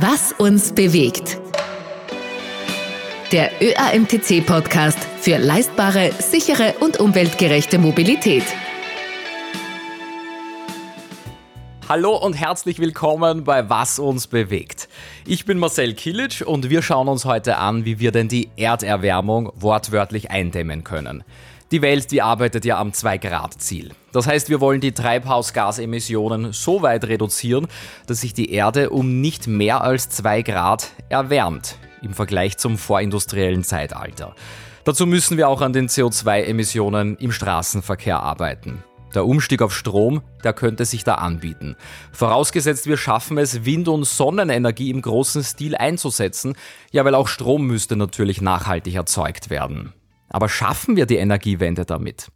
Was uns bewegt. Der ÖAMTC-Podcast für leistbare, sichere und umweltgerechte Mobilität. Hallo und herzlich willkommen bei Was uns bewegt. Ich bin Marcel Kilic und wir schauen uns heute an, wie wir denn die Erderwärmung wortwörtlich eindämmen können. Die Welt, die arbeitet ja am 2-Grad-Ziel. Das heißt, wir wollen die Treibhausgasemissionen so weit reduzieren, dass sich die Erde um nicht mehr als 2 Grad erwärmt im Vergleich zum vorindustriellen Zeitalter. Dazu müssen wir auch an den CO2-Emissionen im Straßenverkehr arbeiten. Der Umstieg auf Strom, der könnte sich da anbieten. Vorausgesetzt, wir schaffen es, Wind- und Sonnenenergie im großen Stil einzusetzen, ja, weil auch Strom müsste natürlich nachhaltig erzeugt werden. Aber schaffen wir die Energiewende damit?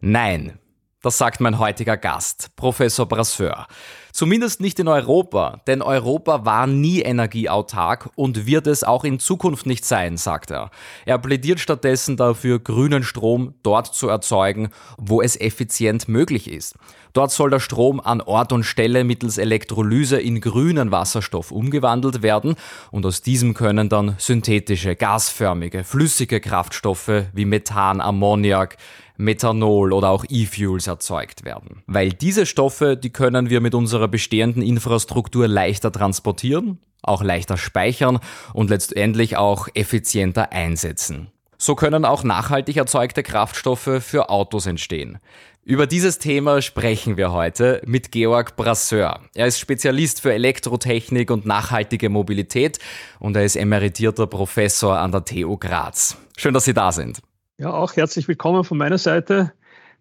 Nein, das sagt mein heutiger Gast, Professor Brasseur. Zumindest nicht in Europa, denn Europa war nie energieautark und wird es auch in Zukunft nicht sein, sagt er. Er plädiert stattdessen dafür, grünen Strom dort zu erzeugen, wo es effizient möglich ist. Dort soll der Strom an Ort und Stelle mittels Elektrolyse in grünen Wasserstoff umgewandelt werden und aus diesem können dann synthetische, gasförmige, flüssige Kraftstoffe wie Methan, Ammoniak, Methanol oder auch E-Fuels erzeugt werden. Weil diese Stoffe, die können wir mit unserer bestehenden Infrastruktur leichter transportieren, auch leichter speichern und letztendlich auch effizienter einsetzen. So können auch nachhaltig erzeugte Kraftstoffe für Autos entstehen. Über dieses Thema sprechen wir heute mit Georg Brasseur. Er ist Spezialist für Elektrotechnik und nachhaltige Mobilität und er ist emeritierter Professor an der TU Graz. Schön, dass Sie da sind. Ja, auch herzlich willkommen von meiner Seite.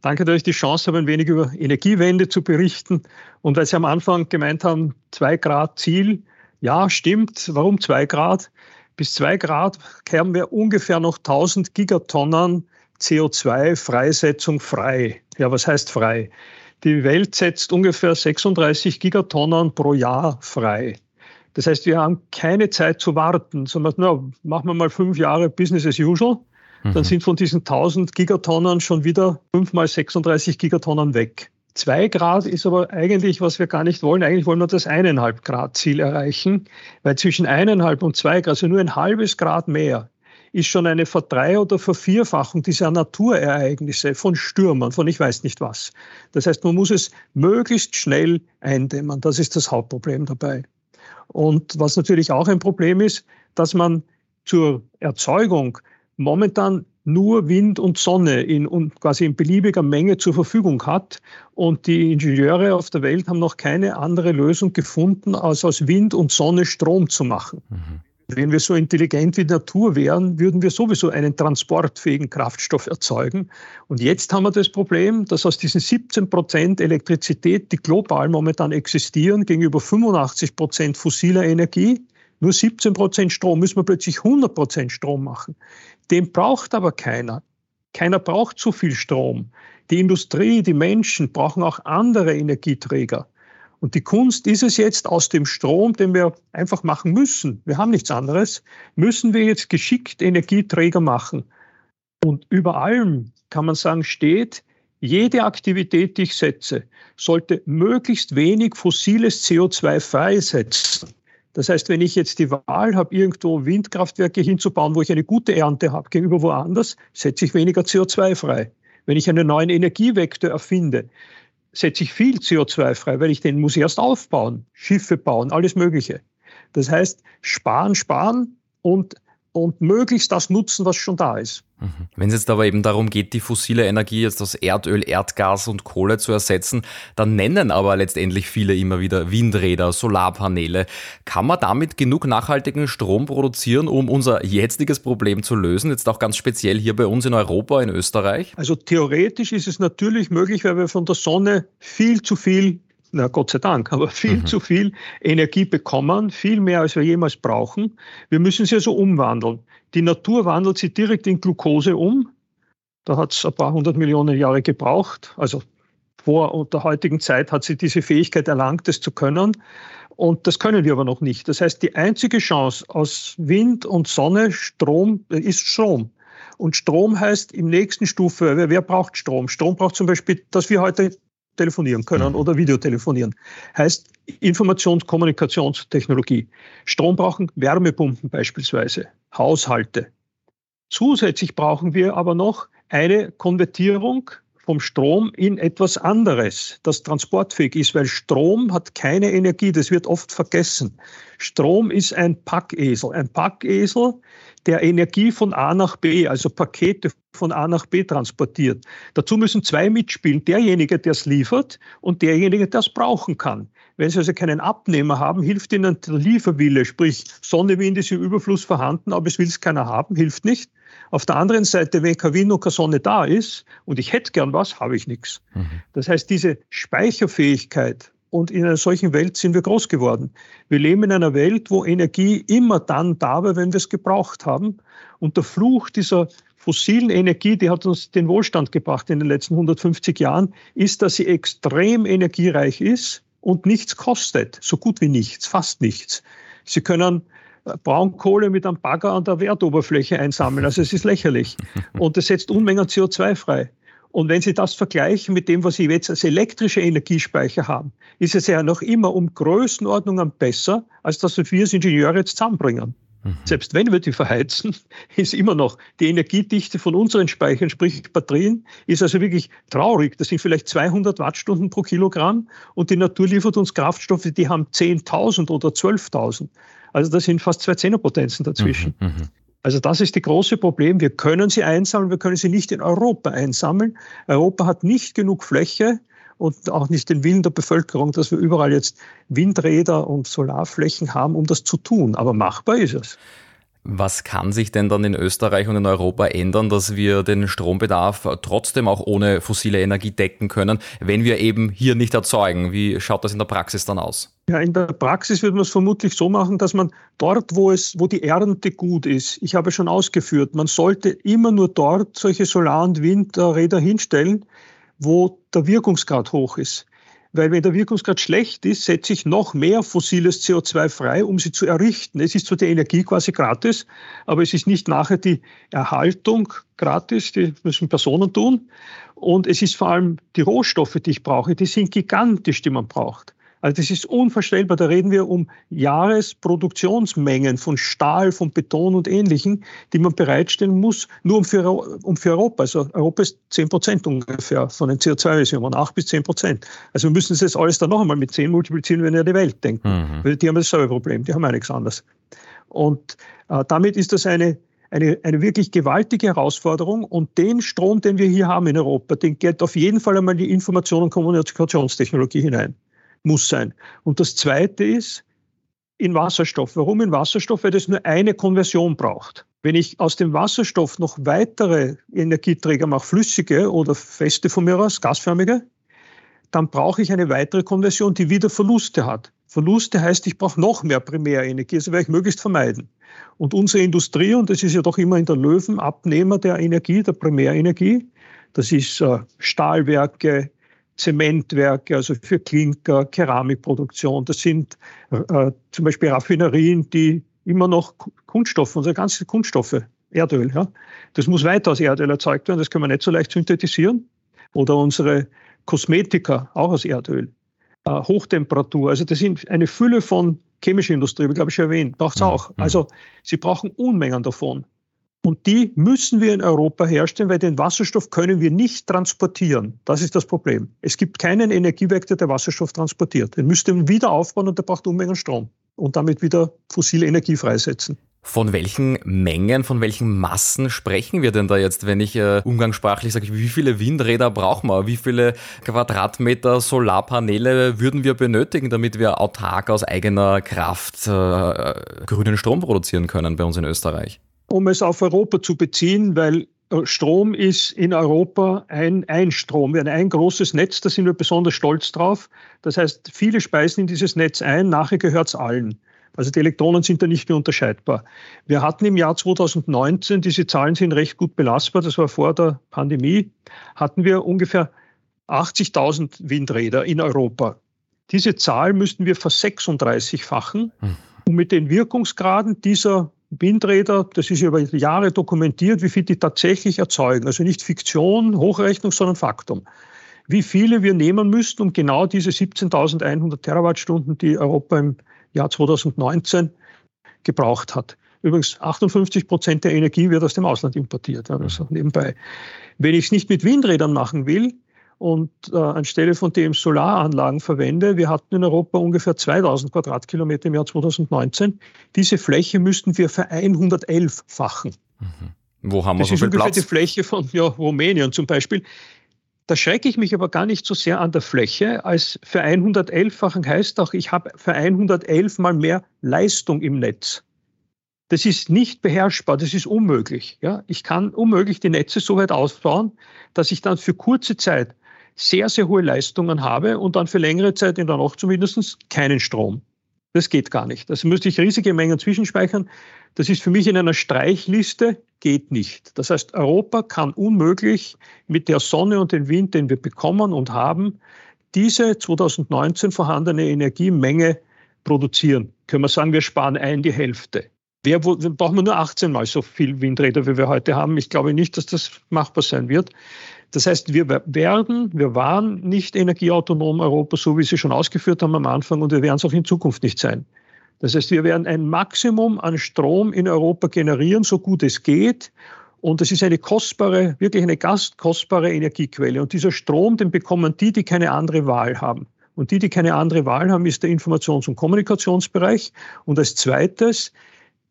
Danke, dass ich die Chance habe, ein wenig über Energiewende zu berichten. Und weil Sie am Anfang gemeint haben, zwei Grad Ziel. Ja, stimmt. Warum zwei Grad? Bis zwei Grad haben wir ungefähr noch 1000 Gigatonnen CO2-Freisetzung frei. Ja, was heißt frei? Die Welt setzt ungefähr 36 Gigatonnen pro Jahr frei. Das heißt, wir haben keine Zeit zu warten, sondern na, machen wir mal fünf Jahre Business as usual dann mhm. sind von diesen 1000 Gigatonnen schon wieder 5 mal 36 Gigatonnen weg. Zwei Grad ist aber eigentlich, was wir gar nicht wollen. Eigentlich wollen wir das eineinhalb Grad Ziel erreichen, weil zwischen eineinhalb und zwei Grad, also nur ein halbes Grad mehr, ist schon eine Verdrei- oder Vervierfachung dieser Naturereignisse von Stürmern, von ich weiß nicht was. Das heißt, man muss es möglichst schnell eindämmen. Das ist das Hauptproblem dabei. Und was natürlich auch ein Problem ist, dass man zur Erzeugung momentan nur Wind und Sonne in, und quasi in beliebiger Menge zur Verfügung hat. Und die Ingenieure auf der Welt haben noch keine andere Lösung gefunden, als aus Wind und Sonne Strom zu machen. Mhm. Wenn wir so intelligent wie Natur wären, würden wir sowieso einen transportfähigen Kraftstoff erzeugen. Und jetzt haben wir das Problem, dass aus diesen 17 Prozent Elektrizität, die global momentan existieren, gegenüber 85 Prozent fossiler Energie, nur 17 Prozent Strom, müssen wir plötzlich 100 Prozent Strom machen. Den braucht aber keiner. Keiner braucht zu viel Strom. Die Industrie, die Menschen brauchen auch andere Energieträger. Und die Kunst ist es jetzt, aus dem Strom, den wir einfach machen müssen, wir haben nichts anderes, müssen wir jetzt geschickt Energieträger machen. Und über allem kann man sagen, steht, jede Aktivität, die ich setze, sollte möglichst wenig fossiles CO2 freisetzen. Das heißt, wenn ich jetzt die Wahl habe, irgendwo Windkraftwerke hinzubauen, wo ich eine gute Ernte habe, gegenüber woanders, setze ich weniger CO2 frei. Wenn ich einen neuen Energievektor erfinde, setze ich viel CO2 frei, weil ich den muss erst aufbauen, Schiffe bauen, alles Mögliche. Das heißt, sparen, sparen und, und möglichst das nutzen, was schon da ist. Mhm. Wenn es jetzt aber eben darum geht, die fossile Energie jetzt aus Erdöl, Erdgas und Kohle zu ersetzen, dann nennen aber letztendlich viele immer wieder Windräder, Solarpaneele. Kann man damit genug nachhaltigen Strom produzieren, um unser jetziges Problem zu lösen? Jetzt auch ganz speziell hier bei uns in Europa, in Österreich? Also theoretisch ist es natürlich möglich, weil wir von der Sonne viel zu viel na Gott sei Dank, aber viel mhm. zu viel Energie bekommen, viel mehr als wir jemals brauchen. Wir müssen sie also umwandeln. Die Natur wandelt sie direkt in Glucose um. Da hat es ein paar hundert Millionen Jahre gebraucht. Also vor der heutigen Zeit hat sie diese Fähigkeit erlangt, das zu können. Und das können wir aber noch nicht. Das heißt, die einzige Chance aus Wind und Sonne, Strom, äh, ist Strom. Und Strom heißt im nächsten Stufe, wer, wer braucht Strom? Strom braucht zum Beispiel, dass wir heute telefonieren können mhm. oder Videotelefonieren. Heißt Informations-Kommunikationstechnologie. Strom brauchen Wärmepumpen beispielsweise, Haushalte. Zusätzlich brauchen wir aber noch eine Konvertierung vom Strom in etwas anderes, das transportfähig ist, weil Strom hat keine Energie, das wird oft vergessen. Strom ist ein Packesel. Ein Packesel, der Energie von A nach B, also Pakete von A nach B transportiert. Dazu müssen zwei mitspielen, derjenige, der es liefert und derjenige, der es brauchen kann. Wenn Sie also keinen Abnehmer haben, hilft Ihnen der Lieferwille, sprich Sonne, Wind ist im Überfluss vorhanden, aber es will es keiner haben, hilft nicht. Auf der anderen Seite, wenn kein Wind und keine Sonne da ist und ich hätte gern was, habe ich nichts. Mhm. Das heißt, diese Speicherfähigkeit und in einer solchen Welt sind wir groß geworden. Wir leben in einer Welt, wo Energie immer dann da war, wenn wir es gebraucht haben. Und der Fluch dieser fossilen Energie, die hat uns den Wohlstand gebracht in den letzten 150 Jahren, ist, dass sie extrem energiereich ist und nichts kostet. So gut wie nichts, fast nichts. Sie können Braunkohle mit einem Bagger an der Wertoberfläche einsammeln. Also es ist lächerlich. Und es setzt Unmengen CO2 frei. Und wenn Sie das vergleichen mit dem, was Sie jetzt als elektrische Energiespeicher haben, ist es ja noch immer um Größenordnungen besser, als das wir als Ingenieure jetzt zusammenbringen. Mhm. Selbst wenn wir die verheizen, ist immer noch die Energiedichte von unseren Speichern, sprich Batterien, ist also wirklich traurig. Das sind vielleicht 200 Wattstunden pro Kilogramm und die Natur liefert uns Kraftstoffe, die haben 10.000 oder 12.000. Also das sind fast zwei Zehnerpotenzen dazwischen. Mhm, mhm. Also das ist das große Problem. Wir können sie einsammeln, wir können sie nicht in Europa einsammeln. Europa hat nicht genug Fläche und auch nicht den Willen der Bevölkerung, dass wir überall jetzt Windräder und Solarflächen haben, um das zu tun. Aber machbar ist es. Was kann sich denn dann in Österreich und in Europa ändern, dass wir den Strombedarf trotzdem auch ohne fossile Energie decken können, wenn wir eben hier nicht erzeugen? Wie schaut das in der Praxis dann aus? Ja, in der Praxis würde man es vermutlich so machen, dass man dort, wo es, wo die Ernte gut ist, ich habe schon ausgeführt, man sollte immer nur dort solche Solar- und Windräder hinstellen, wo der Wirkungsgrad hoch ist. Weil wenn der Wirkungsgrad schlecht ist, setze ich noch mehr fossiles CO2 frei, um sie zu errichten. Es ist zwar die Energie quasi gratis, aber es ist nicht nachher die Erhaltung gratis, die müssen Personen tun. Und es ist vor allem die Rohstoffe, die ich brauche, die sind gigantisch, die man braucht. Also das ist unvorstellbar. Da reden wir um Jahresproduktionsmengen von Stahl, von Beton und Ähnlichem, die man bereitstellen muss, nur um für, um für Europa. Also Europa ist 10 Prozent ungefähr von den CO2-Emissionen, 8 bis 10 Prozent. Also wir müssen das alles dann noch einmal mit 10 multiplizieren, wenn wir an die Welt denken. Mhm. Weil die haben dasselbe Problem, die haben ja nichts anderes. Und äh, damit ist das eine, eine, eine wirklich gewaltige Herausforderung. Und den Strom, den wir hier haben in Europa, den geht auf jeden Fall einmal die Information- und Kommunikationstechnologie hinein muss sein. Und das Zweite ist in Wasserstoff. Warum in Wasserstoff? Weil das nur eine Konversion braucht. Wenn ich aus dem Wasserstoff noch weitere Energieträger mache, flüssige oder feste von mir aus, gasförmige, dann brauche ich eine weitere Konversion, die wieder Verluste hat. Verluste heißt, ich brauche noch mehr Primärenergie, also werde ich möglichst vermeiden. Und unsere Industrie, und das ist ja doch immer in der Löwen, Abnehmer der Energie, der Primärenergie, das ist äh, Stahlwerke, Zementwerke, also für Klinker, Keramikproduktion. Das sind äh, zum Beispiel Raffinerien, die immer noch Kunststoffe, unsere ganzen Kunststoffe, Erdöl, ja, das muss weiter aus Erdöl erzeugt werden, das können wir nicht so leicht synthetisieren. Oder unsere Kosmetika, auch aus Erdöl. Äh, Hochtemperatur, also das sind eine Fülle von chemischer Industrie, wie glaube ich schon erwähnt, braucht es mhm. auch. Also sie brauchen Unmengen davon. Und die müssen wir in Europa herstellen, weil den Wasserstoff können wir nicht transportieren. Das ist das Problem. Es gibt keinen Energiewerk, der Wasserstoff transportiert. Den müsste man wieder aufbauen und der braucht Unmengen Strom und damit wieder fossile Energie freisetzen. Von welchen Mengen, von welchen Massen sprechen wir denn da jetzt, wenn ich äh, umgangssprachlich sage, wie viele Windräder brauchen wir? Wie viele Quadratmeter Solarpaneele würden wir benötigen, damit wir autark aus eigener Kraft äh, grünen Strom produzieren können bei uns in Österreich? Um es auf Europa zu beziehen, weil äh, Strom ist in Europa ein, ein Strom, ein, ein großes Netz, da sind wir besonders stolz drauf. Das heißt, viele speisen in dieses Netz ein, nachher gehört es allen. Also die Elektronen sind da nicht mehr unterscheidbar. Wir hatten im Jahr 2019, diese Zahlen sind recht gut belastbar, das war vor der Pandemie, hatten wir ungefähr 80.000 Windräder in Europa. Diese Zahl müssten wir versechsunddreißigfachen, hm. um mit den Wirkungsgraden dieser Windräder, das ist über Jahre dokumentiert, wie viel die tatsächlich erzeugen. Also nicht Fiktion, Hochrechnung, sondern Faktum. wie viele wir nehmen müssten, um genau diese 17.100 Terawattstunden, die Europa im Jahr 2019 gebraucht hat. Übrigens 58 Prozent der Energie wird aus dem Ausland importiert. Also nebenbei. Wenn ich es nicht mit Windrädern machen will und äh, anstelle von dem Solaranlagen verwende, wir hatten in Europa ungefähr 2000 Quadratkilometer im Jahr 2019. Diese Fläche müssten wir für 111-fachen. Mhm. Wo haben wir das so viel Platz? Das ist ungefähr die Fläche von ja, Rumänien zum Beispiel. Da schrecke ich mich aber gar nicht so sehr an der Fläche, als für 111-fachen heißt auch, ich habe für 111 mal mehr Leistung im Netz. Das ist nicht beherrschbar, das ist unmöglich. Ja? Ich kann unmöglich die Netze so weit ausbauen, dass ich dann für kurze Zeit sehr, sehr hohe Leistungen habe und dann für längere Zeit in der Nacht zumindest keinen Strom. Das geht gar nicht. Also müsste ich riesige Mengen zwischenspeichern. Das ist für mich in einer Streichliste, geht nicht. Das heißt, Europa kann unmöglich mit der Sonne und dem Wind, den wir bekommen und haben, diese 2019 vorhandene Energiemenge produzieren. Können wir sagen, wir sparen ein die Hälfte. Wer, brauchen wir nur 18 Mal so viel Windräder, wie wir heute haben. Ich glaube nicht, dass das machbar sein wird. Das heißt, wir werden, wir waren nicht energieautonom Europa, so wie Sie schon ausgeführt haben am Anfang, und wir werden es auch in Zukunft nicht sein. Das heißt, wir werden ein Maximum an Strom in Europa generieren, so gut es geht. Und es ist eine kostbare, wirklich eine gastkostbare Energiequelle. Und dieser Strom, den bekommen die, die keine andere Wahl haben. Und die, die keine andere Wahl haben, ist der Informations- und Kommunikationsbereich. Und als zweites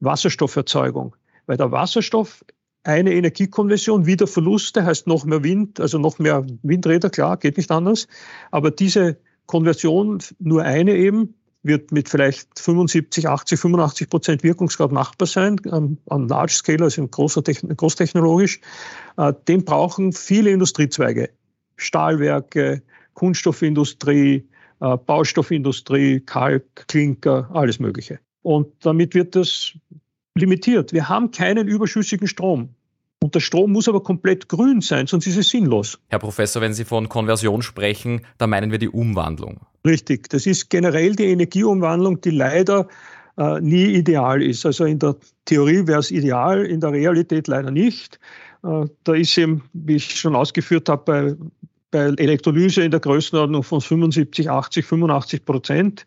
Wasserstofferzeugung. Weil der Wasserstoff eine Energiekonversion, wieder Verluste heißt noch mehr Wind, also noch mehr Windräder, klar, geht nicht anders. Aber diese Konversion, nur eine eben, wird mit vielleicht 75, 80, 85 Prozent Wirkungsgrad machbar sein, an, an Large Scale, also großer, großtechnologisch. Äh, den brauchen viele Industriezweige. Stahlwerke, Kunststoffindustrie, äh, Baustoffindustrie, Kalk, Klinker, alles Mögliche. Und damit wird das limitiert. Wir haben keinen überschüssigen Strom. Und der Strom muss aber komplett grün sein, sonst ist es sinnlos. Herr Professor, wenn Sie von Konversion sprechen, da meinen wir die Umwandlung. Richtig, das ist generell die Energieumwandlung, die leider äh, nie ideal ist. Also in der Theorie wäre es ideal, in der Realität leider nicht. Äh, da ist eben, wie ich schon ausgeführt habe, bei, bei Elektrolyse in der Größenordnung von 75, 80, 85 Prozent.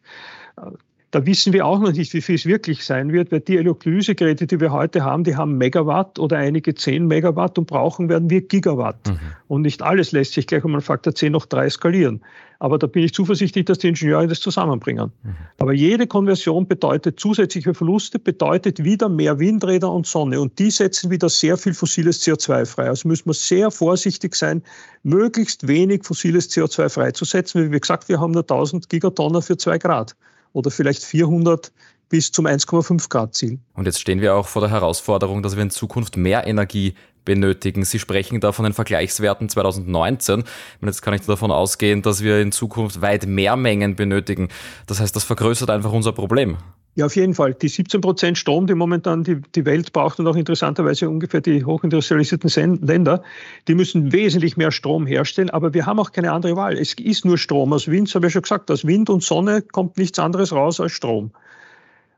Da wissen wir auch noch nicht, wie viel es wirklich sein wird, weil die Elektrolysegeräte, die wir heute haben, die haben Megawatt oder einige 10 Megawatt und brauchen werden wir Gigawatt. Mhm. Und nicht alles lässt sich gleich um einen Faktor 10 noch 3 skalieren. Aber da bin ich zuversichtlich, dass die Ingenieure das zusammenbringen. Mhm. Aber jede Konversion bedeutet zusätzliche Verluste, bedeutet wieder mehr Windräder und Sonne. Und die setzen wieder sehr viel fossiles CO2 frei. Also müssen wir sehr vorsichtig sein, möglichst wenig fossiles CO2 freizusetzen. Wie gesagt, wir haben nur 1000 Gigatonnen für 2 Grad oder vielleicht 400 bis zum 1,5 Grad Ziel. Und jetzt stehen wir auch vor der Herausforderung, dass wir in Zukunft mehr Energie benötigen. Sie sprechen da von den Vergleichswerten 2019. Und jetzt kann ich davon ausgehen, dass wir in Zukunft weit mehr Mengen benötigen. Das heißt, das vergrößert einfach unser Problem. Ja, auf jeden Fall. Die 17 Prozent Strom, die momentan die, die Welt braucht und auch interessanterweise ungefähr die hochindustrialisierten Länder, die müssen wesentlich mehr Strom herstellen. Aber wir haben auch keine andere Wahl. Es ist nur Strom. Aus Wind, habe ich schon gesagt, aus Wind und Sonne kommt nichts anderes raus als Strom.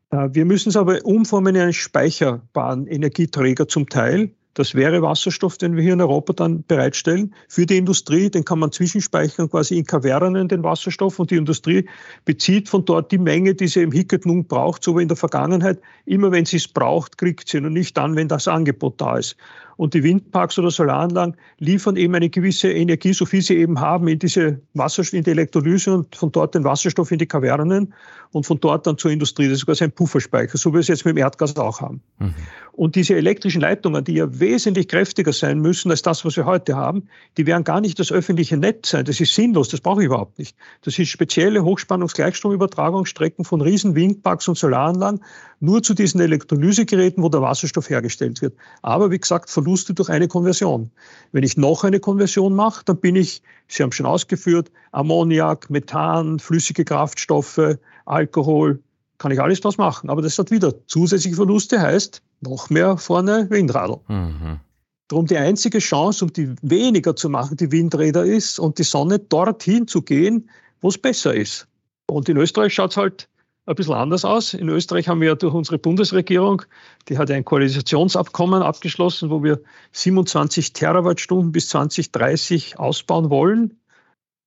Äh, wir müssen es aber umformen in einen speicherbaren Energieträger zum Teil. Das wäre Wasserstoff, den wir hier in Europa dann bereitstellen für die Industrie. Den kann man zwischenspeichern quasi in Kavernen, den Wasserstoff. Und die Industrie bezieht von dort die Menge, die sie im Hicket nun braucht, so wie in der Vergangenheit. Immer wenn sie es braucht, kriegt sie und nicht dann, wenn das Angebot da ist. Und die Windparks oder Solaranlagen liefern eben eine gewisse Energie, so viel sie eben haben, in diese Wasserstoff, in die Elektrolyse und von dort den Wasserstoff in die Kavernen und von dort dann zur Industrie. Das ist quasi ein Pufferspeicher, so wie wir es jetzt mit dem Erdgas auch haben. Mhm. Und diese elektrischen Leitungen, die ja wesentlich kräftiger sein müssen als das, was wir heute haben, die werden gar nicht das öffentliche Netz sein. Das ist sinnlos, das brauche ich überhaupt nicht. Das sind spezielle Hochspannungsgleichstromübertragungsstrecken von riesen Windparks und Solaranlagen, nur zu diesen Elektrolysegeräten, wo der Wasserstoff hergestellt wird. Aber wie gesagt, Verluste durch eine Konversion. Wenn ich noch eine Konversion mache, dann bin ich, Sie haben schon ausgeführt, Ammoniak, Methan, flüssige Kraftstoffe, Alkohol, kann ich alles draus machen. Aber das hat wieder zusätzliche Verluste, heißt noch mehr vorne Windradl. Mhm. Darum die einzige Chance, um die weniger zu machen, die Windräder ist und die Sonne dorthin zu gehen, wo es besser ist. Und in Österreich schaut es halt ein bisschen anders aus. In Österreich haben wir ja durch unsere Bundesregierung, die hat ein Koalitionsabkommen abgeschlossen, wo wir 27 Terawattstunden bis 2030 ausbauen wollen.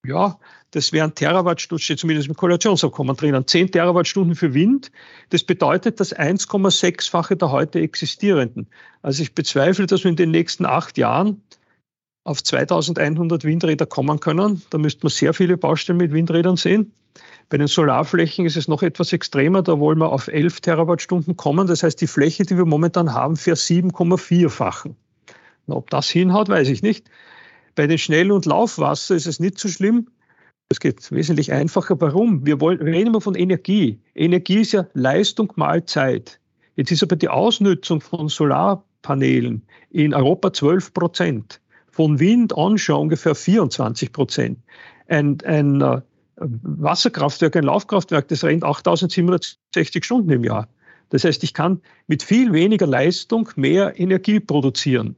ja, das wären Terawattstunden, steht zumindest im Koalitionsabkommen drinnen, 10 Terawattstunden für Wind. Das bedeutet das 1,6-fache der heute existierenden. Also ich bezweifle, dass wir in den nächsten acht Jahren auf 2100 Windräder kommen können. Da müsste man sehr viele Baustellen mit Windrädern sehen. Bei den Solarflächen ist es noch etwas extremer. Da wollen wir auf 11 Terawattstunden kommen. Das heißt, die Fläche, die wir momentan haben, für 7,4-fachen. Ob das hinhaut, weiß ich nicht. Bei den Schnell- und Laufwasser ist es nicht so schlimm. Es geht wesentlich einfacher. Warum? Wir, wollen, reden immer von Energie. Energie ist ja Leistung mal Zeit. Jetzt ist aber die Ausnutzung von Solarpanelen in Europa 12 Prozent, von Wind onshore ungefähr 24 Prozent. Ein, ein äh, Wasserkraftwerk, ein Laufkraftwerk, das rennt 8760 Stunden im Jahr. Das heißt, ich kann mit viel weniger Leistung mehr Energie produzieren.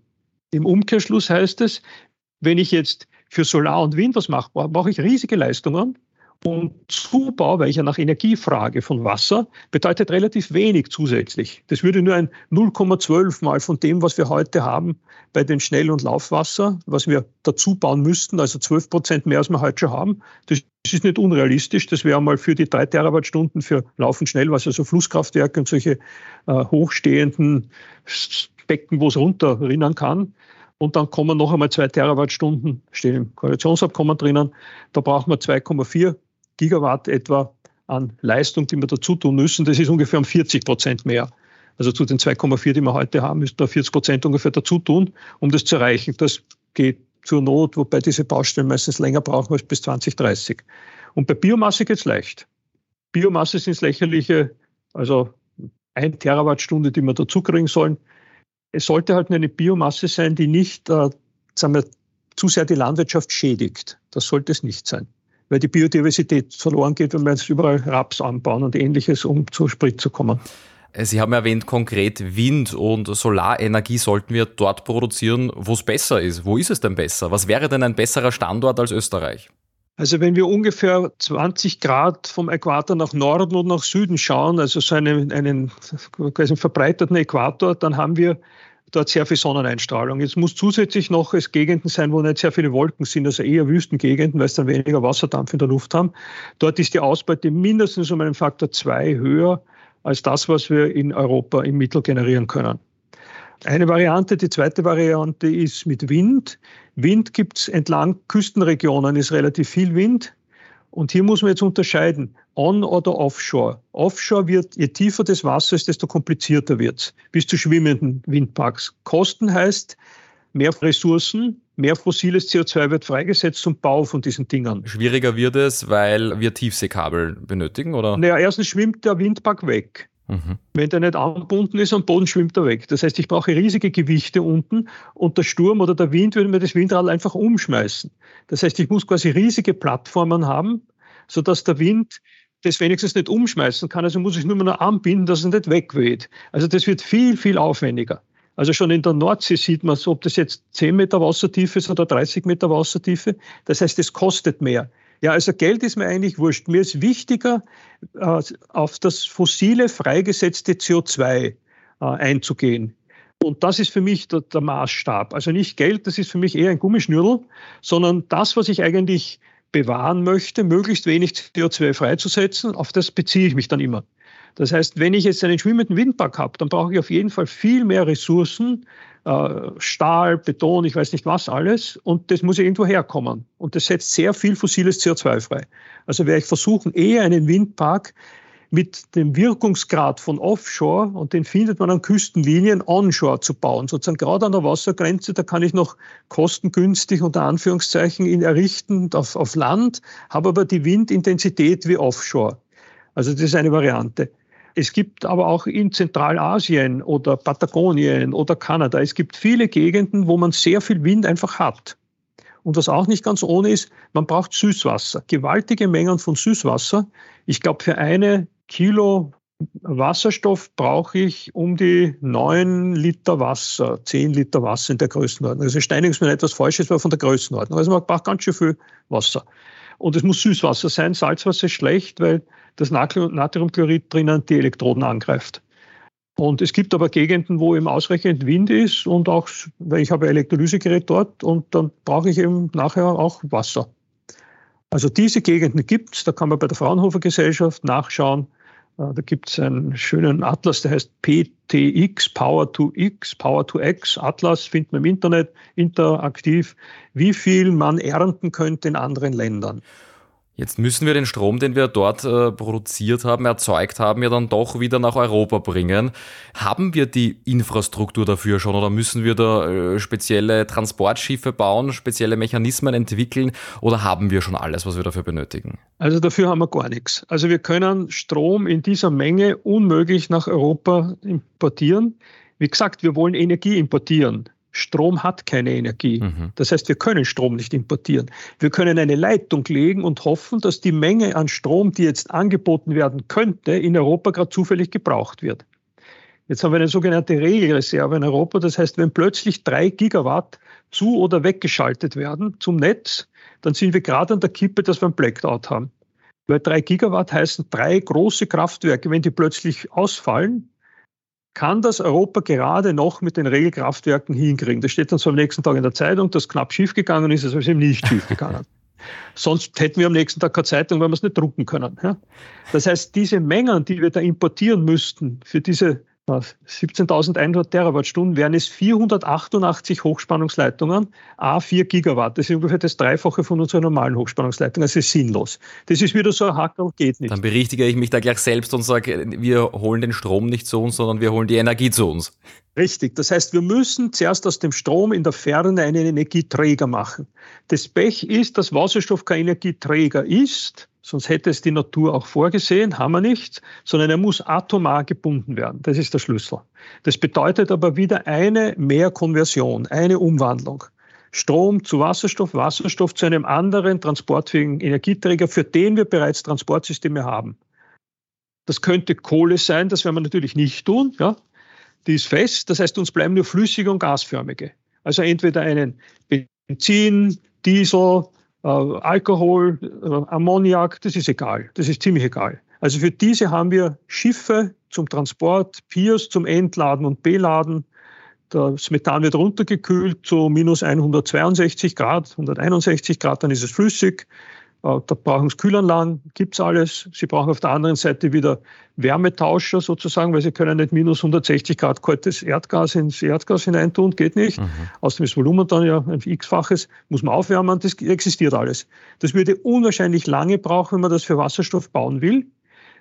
Im Umkehrschluss heißt es, wenn ich jetzt für Solar und Wind was mache, brauche ich riesige Leistungen. Und Zubau, weil ich ja nach Energie frage von Wasser, bedeutet relativ wenig zusätzlich. Das würde nur ein 0,12 mal von dem, was wir heute haben bei den Schnell- und Laufwasser, was wir dazu bauen müssten, also 12 Prozent mehr, als wir heute schon haben. Das ist nicht unrealistisch. Das wäre mal für die drei Terawattstunden für Lauf- und Schnellwasser, also Flusskraftwerke und solche äh, hochstehenden Becken, wo es runterrinnen kann, und dann kommen noch einmal zwei Terawattstunden, stehen im Koalitionsabkommen drinnen. Da brauchen wir 2,4 Gigawatt etwa an Leistung, die wir dazu tun müssen. Das ist ungefähr um 40 Prozent mehr. Also zu den 2,4, die wir heute haben, müssen wir 40 Prozent ungefähr dazu tun, um das zu erreichen. Das geht zur Not, wobei diese Baustellen meistens länger brauchen als bis 2030. Und bei Biomasse geht es leicht. Biomasse sind lächerliche, also ein Terawattstunde, die wir dazu kriegen sollen es sollte halt eine Biomasse sein, die nicht äh, sagen wir, zu sehr die Landwirtschaft schädigt. Das sollte es nicht sein. Weil die Biodiversität verloren geht, wenn wir jetzt überall Raps anbauen und ähnliches, um zu Sprit zu kommen. Äh, Sie haben erwähnt, konkret Wind- und Solarenergie sollten wir dort produzieren, wo es besser ist. Wo ist es denn besser? Was wäre denn ein besserer Standort als Österreich? Also wenn wir ungefähr 20 Grad vom Äquator nach Norden und nach Süden schauen, also so einen, einen quasi verbreiterten Äquator, dann haben wir dort sehr viel Sonneneinstrahlung. Jetzt muss zusätzlich noch es Gegenden sein, wo nicht sehr viele Wolken sind, also eher Wüstengegenden, weil es dann weniger Wasserdampf in der Luft haben. Dort ist die Ausbeute mindestens um einen Faktor zwei höher als das, was wir in Europa im Mittel generieren können. Eine Variante, die zweite Variante ist mit Wind. Wind gibt es entlang Küstenregionen, ist relativ viel Wind. Und hier muss man jetzt unterscheiden, on oder offshore. Offshore wird, je tiefer das Wasser ist, desto komplizierter wird es, bis zu schwimmenden Windparks. Kosten heißt mehr Ressourcen, mehr fossiles CO2 wird freigesetzt zum Bau von diesen Dingern. Schwieriger wird es, weil wir Tiefseekabel benötigen, oder? Naja, erstens schwimmt der Windpark weg. Mhm. Wenn der nicht angebunden ist am Boden, schwimmt er weg. Das heißt, ich brauche riesige Gewichte unten und der Sturm oder der Wind würde mir das Windrad einfach umschmeißen. Das heißt, ich muss quasi riesige Plattformen haben, sodass der Wind das wenigstens nicht umschmeißen kann. Also muss ich nur noch anbinden, dass er nicht wegweht. Also das wird viel, viel aufwendiger. Also schon in der Nordsee sieht man, ob das jetzt 10 Meter Wassertiefe ist oder 30 Meter Wassertiefe. Das heißt, es kostet mehr. Ja, also Geld ist mir eigentlich wurscht. Mir ist wichtiger, äh, auf das fossile freigesetzte CO2 äh, einzugehen. Und das ist für mich der, der, Maßstab. Also nicht Geld, das ist für mich eher ein Gummischnürl, sondern das, was ich eigentlich bewahren möchte, möglichst wenig CO2 freizusetzen, auf das beziehe ich mich dann immer. Das heißt, wenn ich jetzt einen schwimmenden Windpark habe, dann brauche ich auf jeden Fall viel mehr Ressourcen, äh, Stahl, Beton, ich weiß nicht was alles, und das muss irgendwo herkommen. Und das setzt sehr viel fossiles CO2 frei. Also werde ich versuchen, eher einen Windpark mit dem Wirkungsgrad von Offshore, und den findet man an Küstenlinien, Onshore zu bauen. Sozusagen gerade an der Wassergrenze, da kann ich noch kostengünstig unter Anführungszeichen ihn errichten auf, auf Land, habe aber die Windintensität wie Offshore. Also das ist eine Variante. Es gibt aber auch in Zentralasien oder Patagonien oder Kanada, es gibt viele Gegenden, wo man sehr viel Wind einfach hat. Und was auch nicht ganz ohne ist, man braucht Süßwasser, gewaltige Mengen von Süßwasser. Ich glaube, für eine Kilo Wasserstoff brauche ich um die neun Liter Wasser, zehn Liter Wasser in der Größenordnung. Also steinigen ist mir etwas Falsches, aber von der Größenordnung. Also man braucht ganz schön viel Wasser. Und es muss Süßwasser sein. Salzwasser ist schlecht, weil das Natriumchlorid drinnen die Elektroden angreift. Und es gibt aber Gegenden, wo eben ausreichend Wind ist und auch, weil ich habe ein Elektrolysegerät dort und dann brauche ich eben nachher auch Wasser. Also diese Gegenden gibt es, da kann man bei der Fraunhofer Gesellschaft nachschauen. Äh, da gibt es einen schönen Atlas, der heißt PTX, Power to X, Power to X, Atlas, findet man im Internet, interaktiv, wie viel man ernten könnte in anderen Ländern. Jetzt müssen wir den Strom, den wir dort äh, produziert haben, erzeugt haben, ja dann doch wieder nach Europa bringen. Haben wir die Infrastruktur dafür schon oder müssen wir da äh, spezielle Transportschiffe bauen, spezielle Mechanismen entwickeln oder haben wir schon alles, was wir dafür benötigen? Also dafür haben wir gar nichts. Also wir können Strom in dieser Menge unmöglich nach Europa importieren. Wie gesagt, wir wollen Energie importieren. Strom hat keine Energie. Mhm. Das heißt, wir können Strom nicht importieren. Wir können eine Leitung legen und hoffen, dass die Menge an Strom, die jetzt angeboten werden könnte, in Europa gerade zufällig gebraucht wird. Jetzt haben wir eine sogenannte Regelreserve in Europa. Das heißt, wenn plötzlich drei Gigawatt zu oder weggeschaltet werden zum Netz, dann sind wir gerade an der Kippe, dass wir ein Blackout haben. Weil drei Gigawatt heißen drei große Kraftwerke. Wenn die plötzlich ausfallen, kann das Europa gerade noch mit den Regelkraftwerken hinkriegen. Das steht dann so am nächsten Tag in der Zeitung, dass knapp schiefgegangen ist, also ist eben nicht schiefgegangen. Sonst hätten wir am nächsten Tag keine Zeitung, weil wir es nicht drucken können. Das heißt, diese Mengen, die wir da importieren müssten für diese 17.100 Terawattstunden wären es 488 Hochspannungsleitungen, A4 Gigawatt. Das ist ungefähr das Dreifache von unserer normalen Hochspannungsleitung. Das ist sinnlos. Das ist wieder so ein Hackerl, geht nicht. Dann berichtige ich mich da gleich selbst und sage, wir holen den Strom nicht zu uns, sondern wir holen die Energie zu uns. Richtig. Das heißt, wir müssen zuerst aus dem Strom in der Ferne einen Energieträger machen. Das Pech ist, dass Wasserstoff kein Energieträger ist Sonst hätte es die Natur auch vorgesehen, haben wir nicht, sondern er muss atomar gebunden werden. Das ist der Schlüssel. Das bedeutet aber wieder eine Mehrkonversion, eine Umwandlung. Strom zu Wasserstoff, Wasserstoff zu einem anderen transportfähigen Energieträger, für den wir bereits Transportsysteme haben. Das könnte Kohle sein, das werden wir natürlich nicht tun. Ja? Die ist fest, das heißt, uns bleiben nur flüssige und gasförmige. Also entweder einen Benzin, Diesel, Alkohol, äh, Ammoniak, das ist egal. Das ist ziemlich egal. Also für diese haben wir Schiffe zum Transport, Piers zum Entladen und Beladen. Das Methan wird runtergekühlt zu minus 162 Grad, 161 Grad, dann ist es flüssig. Äh, da brauchen Sie Kühlanlagen, gibt es alles. Sie brauchen auf der anderen Seite wieder Wärmetauscher sozusagen, weil Sie können nicht minus 160 Grad kaltes Erdgas ins Erdgas hineintun, geht nicht. Mhm. Außerdem ist das Volumen dann ja ein x-faches, muss man aufwärmen, das existiert alles. Das würde unwahrscheinlich lange brauchen, wenn man das für Wasserstoff bauen will.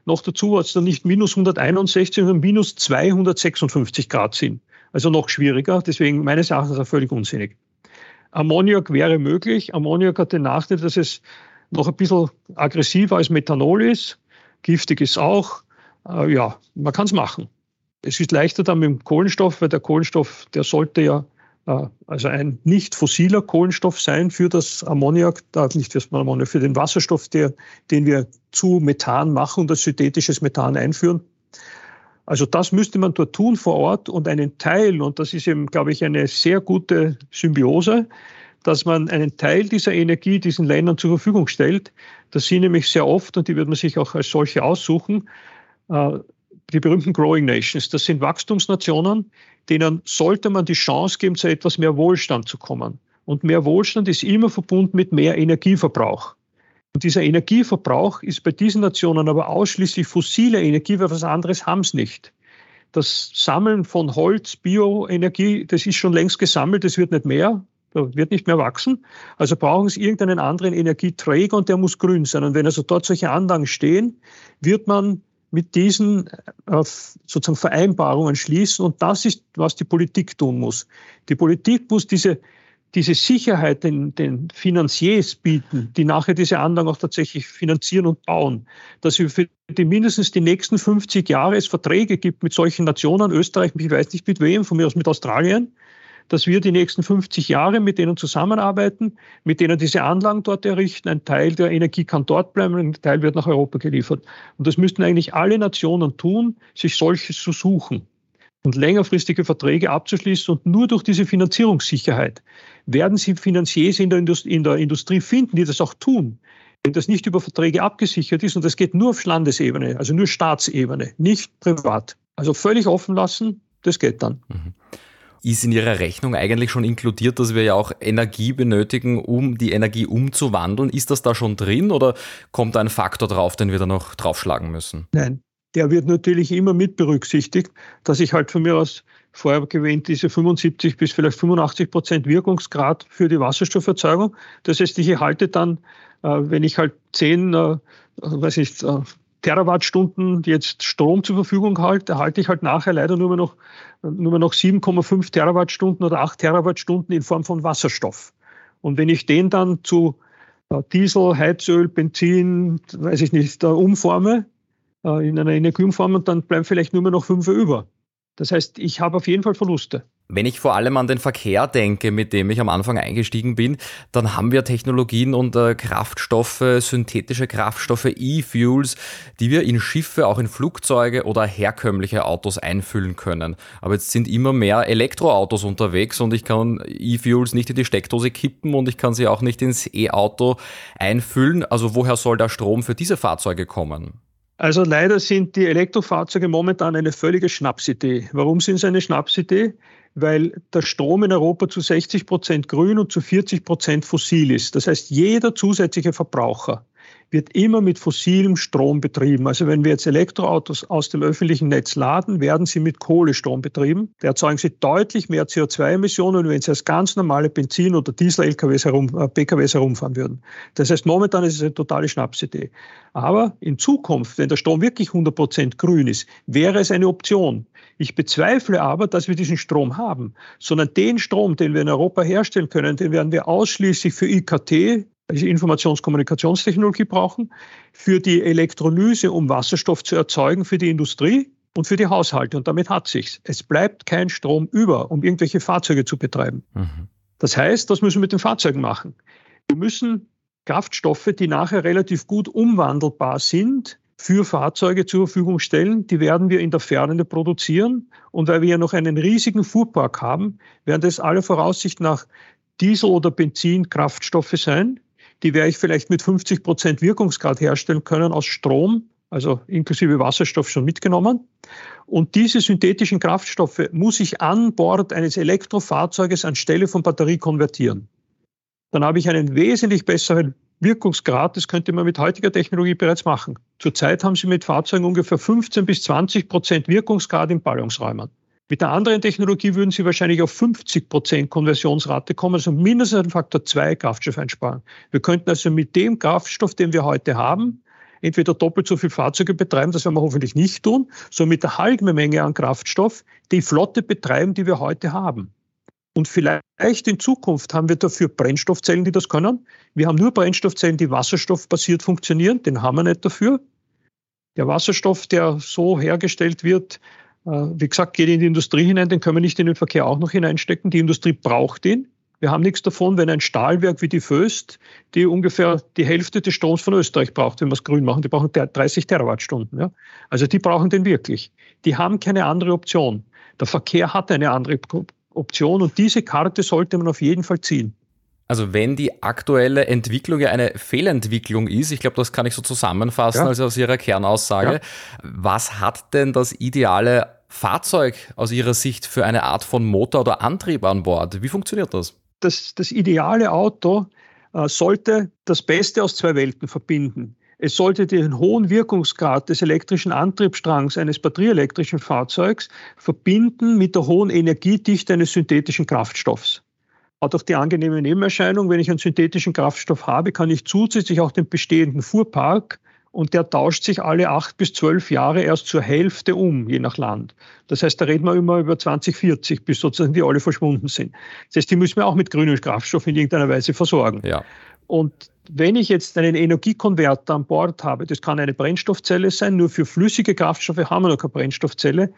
Noch dazu hat es dann nicht minus 161, sondern minus 256 Grad sind. Also noch schwieriger, deswegen meines Erachtens auch völlig unsinnig. Ammoniak wäre möglich. Ammoniak hat den Nachteil, dass es noch ein bisschen aggressiver als Methanol ist. Giftig ist auch. Äh, ja, man kann es machen. Es ist leichter dann mit dem Kohlenstoff, weil der Kohlenstoff, der sollte ja äh, also ein nicht fossiler Kohlenstoff sein für das Ammoniak, äh, nicht das Ammoniak, für den Wasserstoff, der, den wir zu Methan machen und als synthetisches Methan einführen. Also das müsste man dort tun vor Ort und einen Teil, und das ist eben, glaube ich, eine sehr gute Symbiose, dass man einen Teil dieser Energie diesen Ländern zur Verfügung stellt. Das sind nämlich sehr oft, und die wird man sich auch als solche aussuchen, äh, die berühmten Growing Nations. Das sind Wachstumsnationen, denen sollte man die Chance geben, zu etwas mehr Wohlstand zu kommen. Und mehr Wohlstand ist immer verbunden mit mehr Energieverbrauch. Und dieser Energieverbrauch ist bei diesen Nationen aber ausschließlich fossile Energie, weil was anderes haben sie nicht. Das Sammeln von Holz, Bioenergie, das ist schon längst gesammelt, das wird nicht mehr wird nicht mehr wachsen. Also brauchen Sie irgendeinen anderen Energieträger und der muss grün sein. Und wenn also dort solche Anlagen stehen, wird man mit diesen äh, sozusagen Vereinbarungen schließen. Und das ist, was die Politik tun muss. Die Politik muss diese, diese Sicherheit den, den Finanziers bieten, die nachher diese Anlagen auch tatsächlich finanzieren und bauen. Dass es für die mindestens die nächsten 50 Jahre es Verträge gibt mit solchen Nationen, Österreich, ich weiß nicht mit wem, von mir aus mit Australien, dass wir die nächsten 50 Jahre mit denen zusammenarbeiten, mit denen diese Anlagen dort errichten. Ein Teil der Energie kann dort bleiben, ein Teil wird nach Europa geliefert. Und das müssten eigentlich alle Nationen tun, sich solches zu suchen und längerfristige Verträge abzuschließen. Und nur durch diese Finanzierungssicherheit werden sie Finanziers in der, Industrie, in der Industrie finden, die das auch tun. Wenn das nicht über Verträge abgesichert ist, und das geht nur auf Landesebene, also nur Staatsebene, nicht privat. Also völlig offen lassen, das geht dann. Mhm. Ist in Ihrer Rechnung eigentlich schon inkludiert, dass wir ja auch Energie benötigen, um die Energie umzuwandeln? Ist das da schon drin oder kommt da ein Faktor drauf, den wir da noch draufschlagen müssen? Nein, der wird natürlich immer mit berücksichtigt, dass ich halt von mir aus vorher erwähnt, diese 75 bis vielleicht 85 Prozent Wirkungsgrad für die Wasserstofferzeugung. Das heißt, ich erhalte dann, äh, wenn ich halt 10, äh, weiß nicht, äh, Terawattstunden jetzt Strom zur Verfügung halte, erhalte ich halt nachher leider nur noch, nur noch 7,5 Terawattstunden oder 8 Terawattstunden in Form von Wasserstoff. Und wenn ich den dann zu Diesel, Heizöl, Benzin, weiß ich nicht, umforme, in einer Energieumformung, dann bleiben vielleicht nur mehr noch 5 über. Das heißt, ich habe auf jeden Fall Verluste. Wenn ich vor allem an den Verkehr denke, mit dem ich am Anfang eingestiegen bin, dann haben wir Technologien und äh, Kraftstoffe, synthetische Kraftstoffe, E-Fuels, die wir in Schiffe, auch in Flugzeuge oder herkömmliche Autos einfüllen können. Aber jetzt sind immer mehr Elektroautos unterwegs und ich kann E-Fuels nicht in die Steckdose kippen und ich kann sie auch nicht ins E-Auto einfüllen. Also woher soll der Strom für diese Fahrzeuge kommen? Also leider sind die Elektrofahrzeuge momentan eine völlige Schnapsidee. Warum sind sie eine Schnapsidee? Weil der Strom in Europa zu 60 Prozent grün und zu 40 Prozent fossil ist. Das heißt, jeder zusätzliche Verbraucher wird immer mit fossilem Strom betrieben. Also wenn wir jetzt Elektroautos aus dem öffentlichen Netz laden, werden sie mit Kohlestrom betrieben. Da erzeugen sie deutlich mehr CO2-Emissionen, wenn sie als ganz normale Benzin- oder Diesel-LKWs herum, äh, PKWs herumfahren würden. Das heißt, momentan ist es eine totale Schnapsidee. Aber in Zukunft, wenn der Strom wirklich 100 Prozent grün ist, wäre es eine Option. Ich bezweifle aber, dass wir diesen Strom haben, sondern den Strom, den wir in Europa herstellen können, den werden wir ausschließlich für IKT, also Informationskommunikationstechnologie brauchen, für die Elektrolyse, um Wasserstoff zu erzeugen für die Industrie und für die Haushalte. Und damit hat sich's. Es bleibt kein Strom über, um irgendwelche Fahrzeuge zu betreiben. Mhm. Das heißt, was müssen wir mit den Fahrzeugen machen? Wir müssen Kraftstoffe, die nachher relativ gut umwandelbar sind, für Fahrzeuge zur Verfügung stellen. Die werden wir in der Ferne produzieren. Und weil wir ja noch einen riesigen Fuhrpark haben, werden das aller Voraussicht nach Diesel- oder Benzin-Kraftstoffe sein, die werde ich vielleicht mit 50 Prozent Wirkungsgrad herstellen können aus Strom, also inklusive Wasserstoff schon mitgenommen. Und diese synthetischen Kraftstoffe muss ich an Bord eines Elektrofahrzeuges anstelle von Batterie konvertieren. Dann habe ich einen wesentlich besseren Wirkungsgrad. Das könnte man mit heutiger Technologie bereits machen. Zurzeit haben Sie mit Fahrzeugen ungefähr 15 bis 20 Prozent Wirkungsgrad in Ballungsräumen. Mit der anderen Technologie würden Sie wahrscheinlich auf 50 Prozent Konversionsrate kommen, also mindestens einen Faktor 2 Kraftstoff einsparen. Wir könnten also mit dem Kraftstoff, den wir heute haben, entweder doppelt so viele Fahrzeuge betreiben, das werden wir hoffentlich nicht tun, sondern mit der halben Menge an Kraftstoff die Flotte betreiben, die wir heute haben. Und vielleicht in Zukunft haben wir dafür Brennstoffzellen, die das können. Wir haben nur Brennstoffzellen, die wasserstoffbasiert funktionieren, den haben wir nicht dafür. Der Wasserstoff, der so hergestellt wird, äh, wie gesagt, geht in die Industrie hinein, den können wir nicht in den Verkehr auch noch hineinstecken. Die Industrie braucht ihn. Wir haben nichts davon, wenn ein Stahlwerk wie die Föst, die ungefähr die Hälfte des Stroms von Österreich braucht, wenn wir es grün machen, die brauchen 30 Terawattstunden. Ja? Also die brauchen den wirklich. Die haben keine andere Option. Der Verkehr hat eine andere Option und diese Karte sollte man auf jeden Fall ziehen. Also wenn die aktuelle Entwicklung ja eine Fehlentwicklung ist, ich glaube, das kann ich so zusammenfassen, ja. also aus Ihrer Kernaussage, ja. was hat denn das ideale Fahrzeug aus Ihrer Sicht für eine Art von Motor oder Antrieb an Bord? Wie funktioniert das? Das, das ideale Auto äh, sollte das Beste aus zwei Welten verbinden. Es sollte den hohen Wirkungsgrad des elektrischen Antriebsstrangs eines batterieelektrischen Fahrzeugs verbinden mit der hohen Energiedichte eines synthetischen Kraftstoffs hat auch die angenehme Nebenerscheinung, wenn ich einen synthetischen Kraftstoff habe, kann ich zusätzlich auch den bestehenden Fuhrpark und der tauscht sich alle acht bis zwölf Jahre erst zur Hälfte um, je nach Land. Das heißt, da reden wir immer über 2040, bis sozusagen die alle verschwunden sind. Das heißt, die müssen wir auch mit grünem Kraftstoff in irgendeiner Weise versorgen. Ja. Und wenn ich jetzt einen Energiekonverter an Bord habe, das kann eine Brennstoffzelle sein, nur für flüssige Kraftstoffe haben wir noch keine Brennstoffzelle,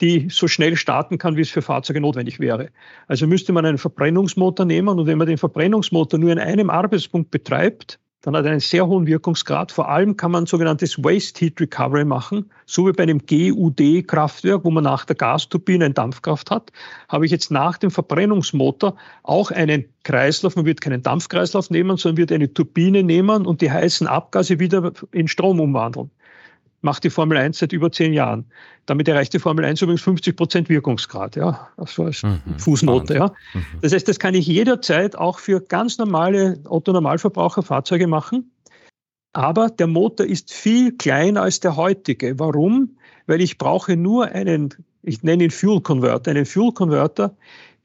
die so schnell starten kann, wie es für Fahrzeuge notwendig wäre. Also müsste man einen Verbrennungsmotor nehmen und wenn man den Verbrennungsmotor nur in einem Arbeitspunkt betreibt, dann hat er einen sehr hohen Wirkungsgrad. Vor allem kann man sogenanntes Waste Heat Recovery machen, so wie bei einem GUD-Kraftwerk, wo man nach der Gasturbine eine Dampfkraft hat, habe ich jetzt nach dem Verbrennungsmotor auch einen Kreislauf. Man wird keinen Dampfkreislauf nehmen, sondern wird eine Turbine nehmen und die heißen Abgase wieder in Strom umwandeln. Macht die Formel 1 seit über zehn Jahren. Damit erreicht die Formel 1 übrigens 50 Prozent Wirkungsgrad, ja, also als mhm, Fußnote, ja. Mhm. Das heißt, das kann ich jederzeit auch für ganz normale Otto-Normalverbraucher-Fahrzeuge machen. Aber der Motor ist viel kleiner als der heutige. Warum? Weil ich brauche nur einen, ich nenne ihn Fuel Converter, einen Fuel Converter,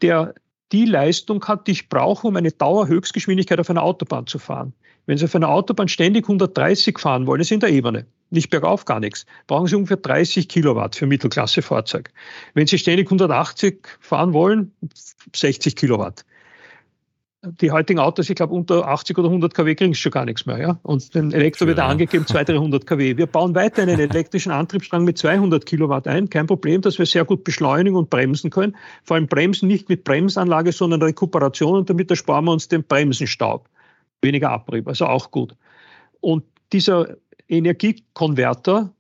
der die Leistung hat, die ich brauche, um eine Dauerhöchstgeschwindigkeit auf einer Autobahn zu fahren. Wenn Sie auf einer Autobahn ständig 130 fahren wollen, ist in der Ebene, nicht bergauf, gar nichts, brauchen Sie ungefähr 30 Kilowatt für Mittelklassefahrzeug. Wenn Sie ständig 180 fahren wollen, 60 Kilowatt. Die heutigen Autos, ich glaube, unter 80 oder 100 kW kriegen sie schon gar nichts mehr. Ja? Und den Elektro wird ja. angegeben 200, 300 kW. Wir bauen weiter einen elektrischen Antriebsstrang mit 200 Kilowatt ein. Kein Problem, dass wir sehr gut beschleunigen und bremsen können. Vor allem bremsen nicht mit Bremsanlage, sondern Rekuperation und damit ersparen wir uns den Bremsenstaub weniger Abrieb, also auch gut. Und dieser Energiekonverter,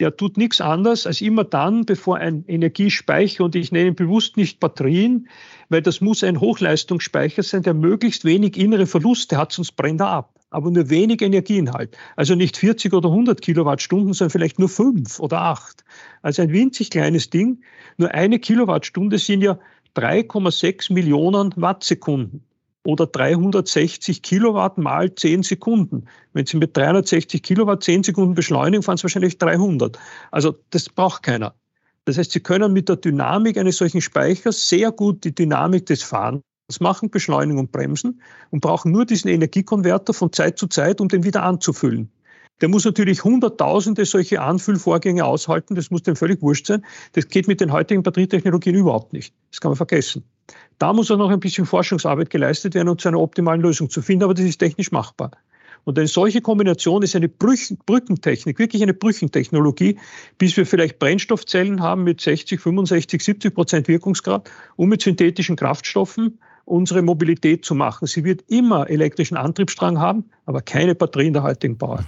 der tut nichts anderes als immer dann, bevor ein Energiespeicher, und ich nenne bewusst nicht Batterien, weil das muss ein Hochleistungsspeicher sein, der möglichst wenig innere Verluste hat, sonst brennt er ab. Aber nur wenig Energieinhalt. Also nicht 40 oder 100 Kilowattstunden, sondern vielleicht nur 5 oder 8. Also ein winzig kleines Ding. Nur eine Kilowattstunde sind ja 3,6 Millionen Wattsekunden oder 360 Kilowatt mal 10 Sekunden. Wenn Sie mit 360 Kilowatt 10 Sekunden beschleunigen, fahren Sie wahrscheinlich 300. Also das braucht keiner. Das heißt, Sie können mit der Dynamik eines solchen Speichers sehr gut die Dynamik des Fahrens machen, beschleunigen und bremsen und brauchen nur diesen Energiekonverter von Zeit zu Zeit, um den wieder anzufüllen. Der muss natürlich hunderttausende solche Anfüllvorgänge aushalten, das muss dem völlig wurscht sein. Das geht mit den heutigen Batterietechnologien überhaupt nicht. Das kann man vergessen. Da muss auch noch ein bisschen Forschungsarbeit geleistet werden, um zu einer optimalen Lösung zu finden, aber das ist technisch machbar. Und eine solche Kombination ist eine Brückentechnik, wirklich eine Brückentechnologie, bis wir vielleicht Brennstoffzellen haben mit 60, 65, 70 Prozent Wirkungsgrad und mit synthetischen Kraftstoffen unsere Mobilität zu machen. Sie wird immer elektrischen Antriebsstrang haben, aber keine Batterie in der heutigen Bauart.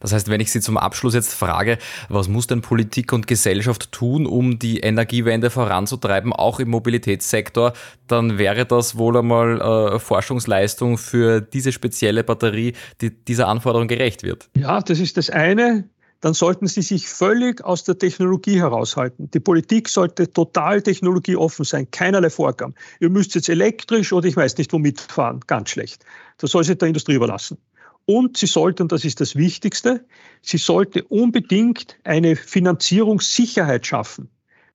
Das heißt, wenn ich Sie zum Abschluss jetzt frage, was muss denn Politik und Gesellschaft tun, um die Energiewende voranzutreiben, auch im Mobilitätssektor, dann wäre das wohl einmal äh, Forschungsleistung für diese spezielle Batterie, die dieser Anforderung gerecht wird. Ja, das ist das eine dann sollten sie sich völlig aus der Technologie heraushalten. Die Politik sollte total technologieoffen sein, keinerlei Vorgaben. Ihr müsst jetzt elektrisch oder ich weiß nicht womit fahren, ganz schlecht. Das soll sich der Industrie überlassen. Und sie sollten, das ist das Wichtigste, sie sollte unbedingt eine Finanzierungssicherheit schaffen.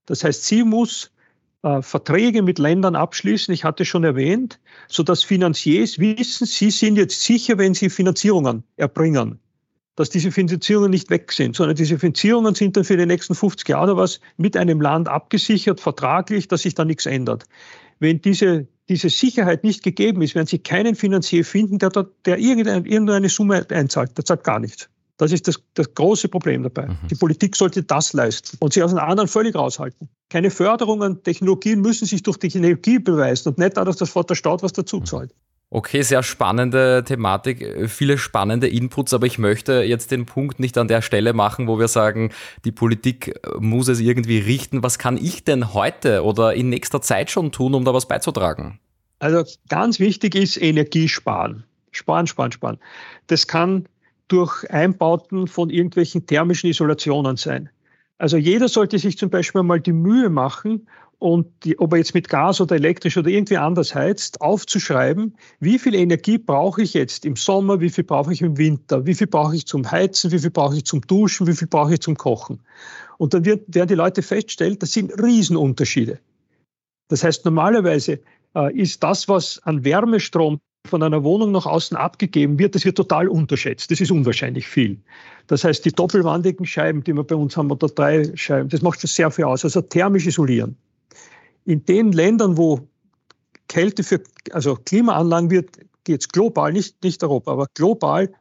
Das heißt, sie muss äh, Verträge mit Ländern abschließen, ich hatte schon erwähnt, sodass Finanziers wissen, sie sind jetzt sicher, wenn sie Finanzierungen erbringen dass diese Finanzierungen nicht weg sind, sondern diese Finanzierungen sind dann für die nächsten 50 Jahre was mit einem Land abgesichert, vertraglich, dass sich da nichts ändert. Wenn diese, diese Sicherheit nicht gegeben ist, werden Sie keinen Finanzier finden, der, der irgendeine, irgendeine Summe einzahlt. Der zahlt gar nichts. Das ist das, das große Problem dabei. Mhm. Die Politik sollte das leisten und sich aus den anderen völlig raushalten. Keine Förderungen, Technologien müssen sich durch Technologie beweisen und nicht dadurch, dass vor der Staat was dazu zahlt. Okay, sehr spannende Thematik, viele spannende Inputs, aber ich möchte jetzt den Punkt nicht an der Stelle machen, wo wir sagen, die Politik muss es irgendwie richten. Was kann ich denn heute oder in nächster Zeit schon tun, um da was beizutragen? Also ganz wichtig ist Energiesparen. Sparen, sparen, sparen. Das kann durch Einbauten von irgendwelchen thermischen Isolationen sein. Also jeder sollte sich zum Beispiel mal die Mühe machen und die, ob er jetzt mit Gas oder elektrisch oder irgendwie anders heizt, aufzuschreiben, wie viel Energie brauche ich jetzt im Sommer, wie viel brauche ich im Winter, wie viel brauche ich zum Heizen, wie viel brauche ich zum Duschen, wie viel brauche ich zum Kochen. Und dann wird, werden die Leute feststellen, das sind Riesenunterschiede. Das heißt, normalerweise äh, ist das, was an Wärmestrom von einer Wohnung nach außen abgegeben wird, das wird total unterschätzt. Das ist unwahrscheinlich viel. Das heißt, die doppelwandigen Scheiben, die wir bei uns haben, oder drei Scheiben, das macht schon sehr viel aus. Also thermisch isolieren in den Ländern, wo Kälte für, also Klimaanlagen wird, geht es global, nicht, nicht Europa, aber global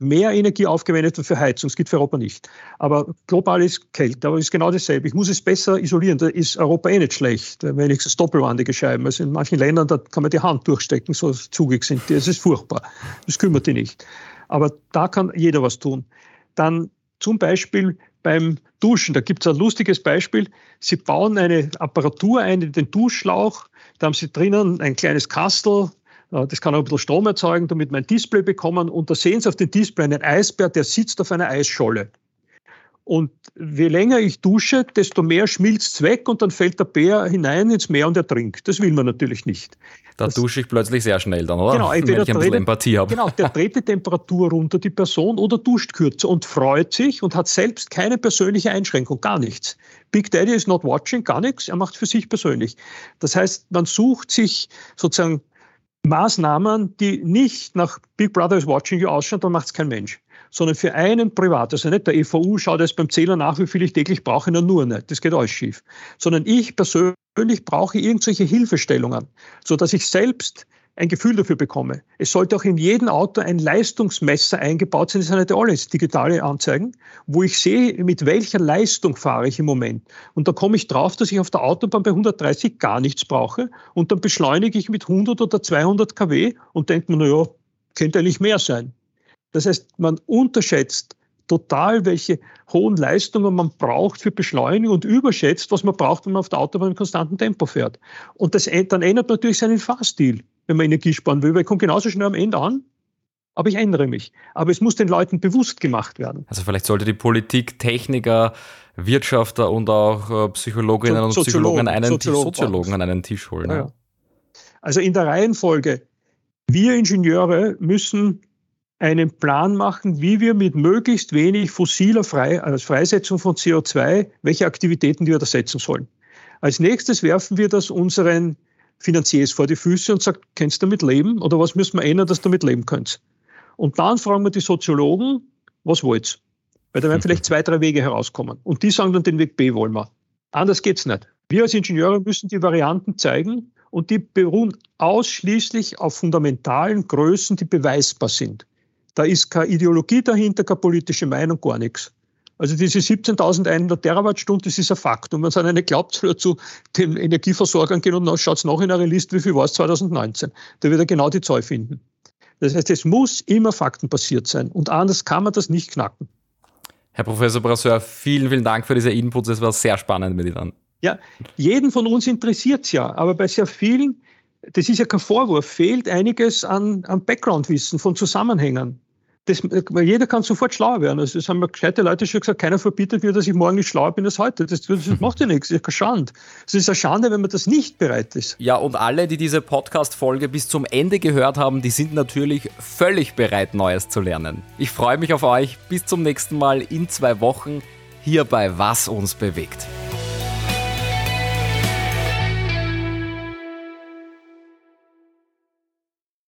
mehr Energie aufgewendet wird für Heizung. Das geht für Europa nicht. Aber global ist Kälte, aber ist genau dasselbe. Ich muss es besser isolieren. Da ist Europa eh nicht schlecht, wenigstens doppelwandige Scheiben. Also in manchen Ländern, da kann man die Hand durchstecken, so zugig sind die. Das ist furchtbar. Das kümmert die nicht. Aber da kann jeder was tun. Dann zum Beispiel beim Duschen. Da gibt es ein lustiges Beispiel. Sie bauen eine Apparatur ein in den Duschschlauch. Da haben Sie drinnen ein kleines Kastel. Äh, das kann auch ein bisschen Strom erzeugen, damit wir ein Display bekommen. Und da sehen Sie auf dem Display einen Eisbär, der sitzt auf einer Eisscholle. Und je länger ich dusche, desto mehr schmilzt es weg und dann fällt der Bär hinein ins Meer und ertrinkt. Das will man natürlich nicht. Da das, dusche ich plötzlich sehr schnell dann, oder? Genau, entweder Wenn ich ein bisschen Empathie habe. Genau, der dreht die Temperatur runter, die Person, oder duscht kürzer und freut sich und hat selbst keine persönliche Einschränkung, gar nichts. Big Daddy is not watching, gar nichts, er macht für sich persönlich. Das heißt, man sucht sich sozusagen Maßnahmen, die nicht nach Big Brother is watching you ausschauen, dann macht es kein Mensch sondern für einen privat. Also nicht der EVU schaut jetzt beim Zähler nach, wie viel ich täglich brauche, na nur nicht. Das geht alles schief. Sondern ich persönlich brauche irgendwelche Hilfestellungen, so dass ich selbst ein Gefühl dafür bekomme. Es sollte auch in jedem Auto ein Leistungsmesser eingebaut sein, das sind nicht alles digitale Anzeigen, wo ich sehe, mit welcher Leistung fahre ich im Moment. Und da komme ich drauf, dass ich auf der Autobahn bei 130 gar nichts brauche und dann beschleunige ich mit 100 oder 200 kW und denke mir, naja, könnte eigentlich mehr sein. Das heißt, man unterschätzt total, welche hohen Leistungen man braucht für Beschleunigung und überschätzt, was man braucht, wenn man auf der Autobahn in konstantem Tempo fährt. Und das, dann ändert natürlich seinen Fahrstil, wenn man Energie sparen will, weil ich komme genauso schnell am Ende an, aber ich ändere mich. Aber es muss den Leuten bewusst gemacht werden. Also vielleicht sollte die Politik, Techniker, Wirtschafter und auch äh, Psychologinnen und Psychologen, einen Soziologen, Soziologen an einen Tisch holen. Ja. Also in der Reihenfolge, wir Ingenieure müssen einen Plan machen, wie wir mit möglichst wenig fossiler Frei, also Freisetzung von CO2, welche Aktivitäten wir ersetzen sollen. Als nächstes werfen wir das unseren Finanziers vor die Füße und sagen, kannst du damit leben oder was müssen wir ändern, dass du damit leben kannst? Und dann fragen wir die Soziologen, was wollt Weil da werden vielleicht zwei, drei Wege herauskommen. Und die sagen dann, den Weg B wollen wir. Anders geht's nicht. Wir als Ingenieure müssen die Varianten zeigen und die beruhen ausschließlich auf fundamentalen Größen, die beweisbar sind. Da ist keine Ideologie dahinter, keine politische Meinung, gar nichts. Also diese 17.100 Terawattstunden, das ist ein Fakt. Und wenn es einer nicht glaubt, soll er zu den Energieversorgern gehen und schaut es nach in einer Liste, wie viel war es 2019. Da wird er genau die Zahl finden. Das heißt, es muss immer faktenbasiert sein. Und anders kann man das nicht knacken. Herr Professor Brasseur, vielen, vielen Dank für diese Inputs. Es war sehr spannend mit Ihnen. Ja, jeden von uns interessiert es ja. Aber bei sehr vielen das ist ja kein Vorwurf, fehlt einiges an, an Background-Wissen von Zusammenhängen. Das, jeder kann sofort schlauer werden. Also das haben mir gescheite Leute schon gesagt, keiner verbietet mir, dass ich morgen nicht schlauer bin als heute. Das, das macht ja nichts, das ist keine Schande. Es ist eine Schande, wenn man das nicht bereit ist. Ja, und alle, die diese Podcast-Folge bis zum Ende gehört haben, die sind natürlich völlig bereit, Neues zu lernen. Ich freue mich auf euch. Bis zum nächsten Mal in zwei Wochen hier bei Was uns bewegt.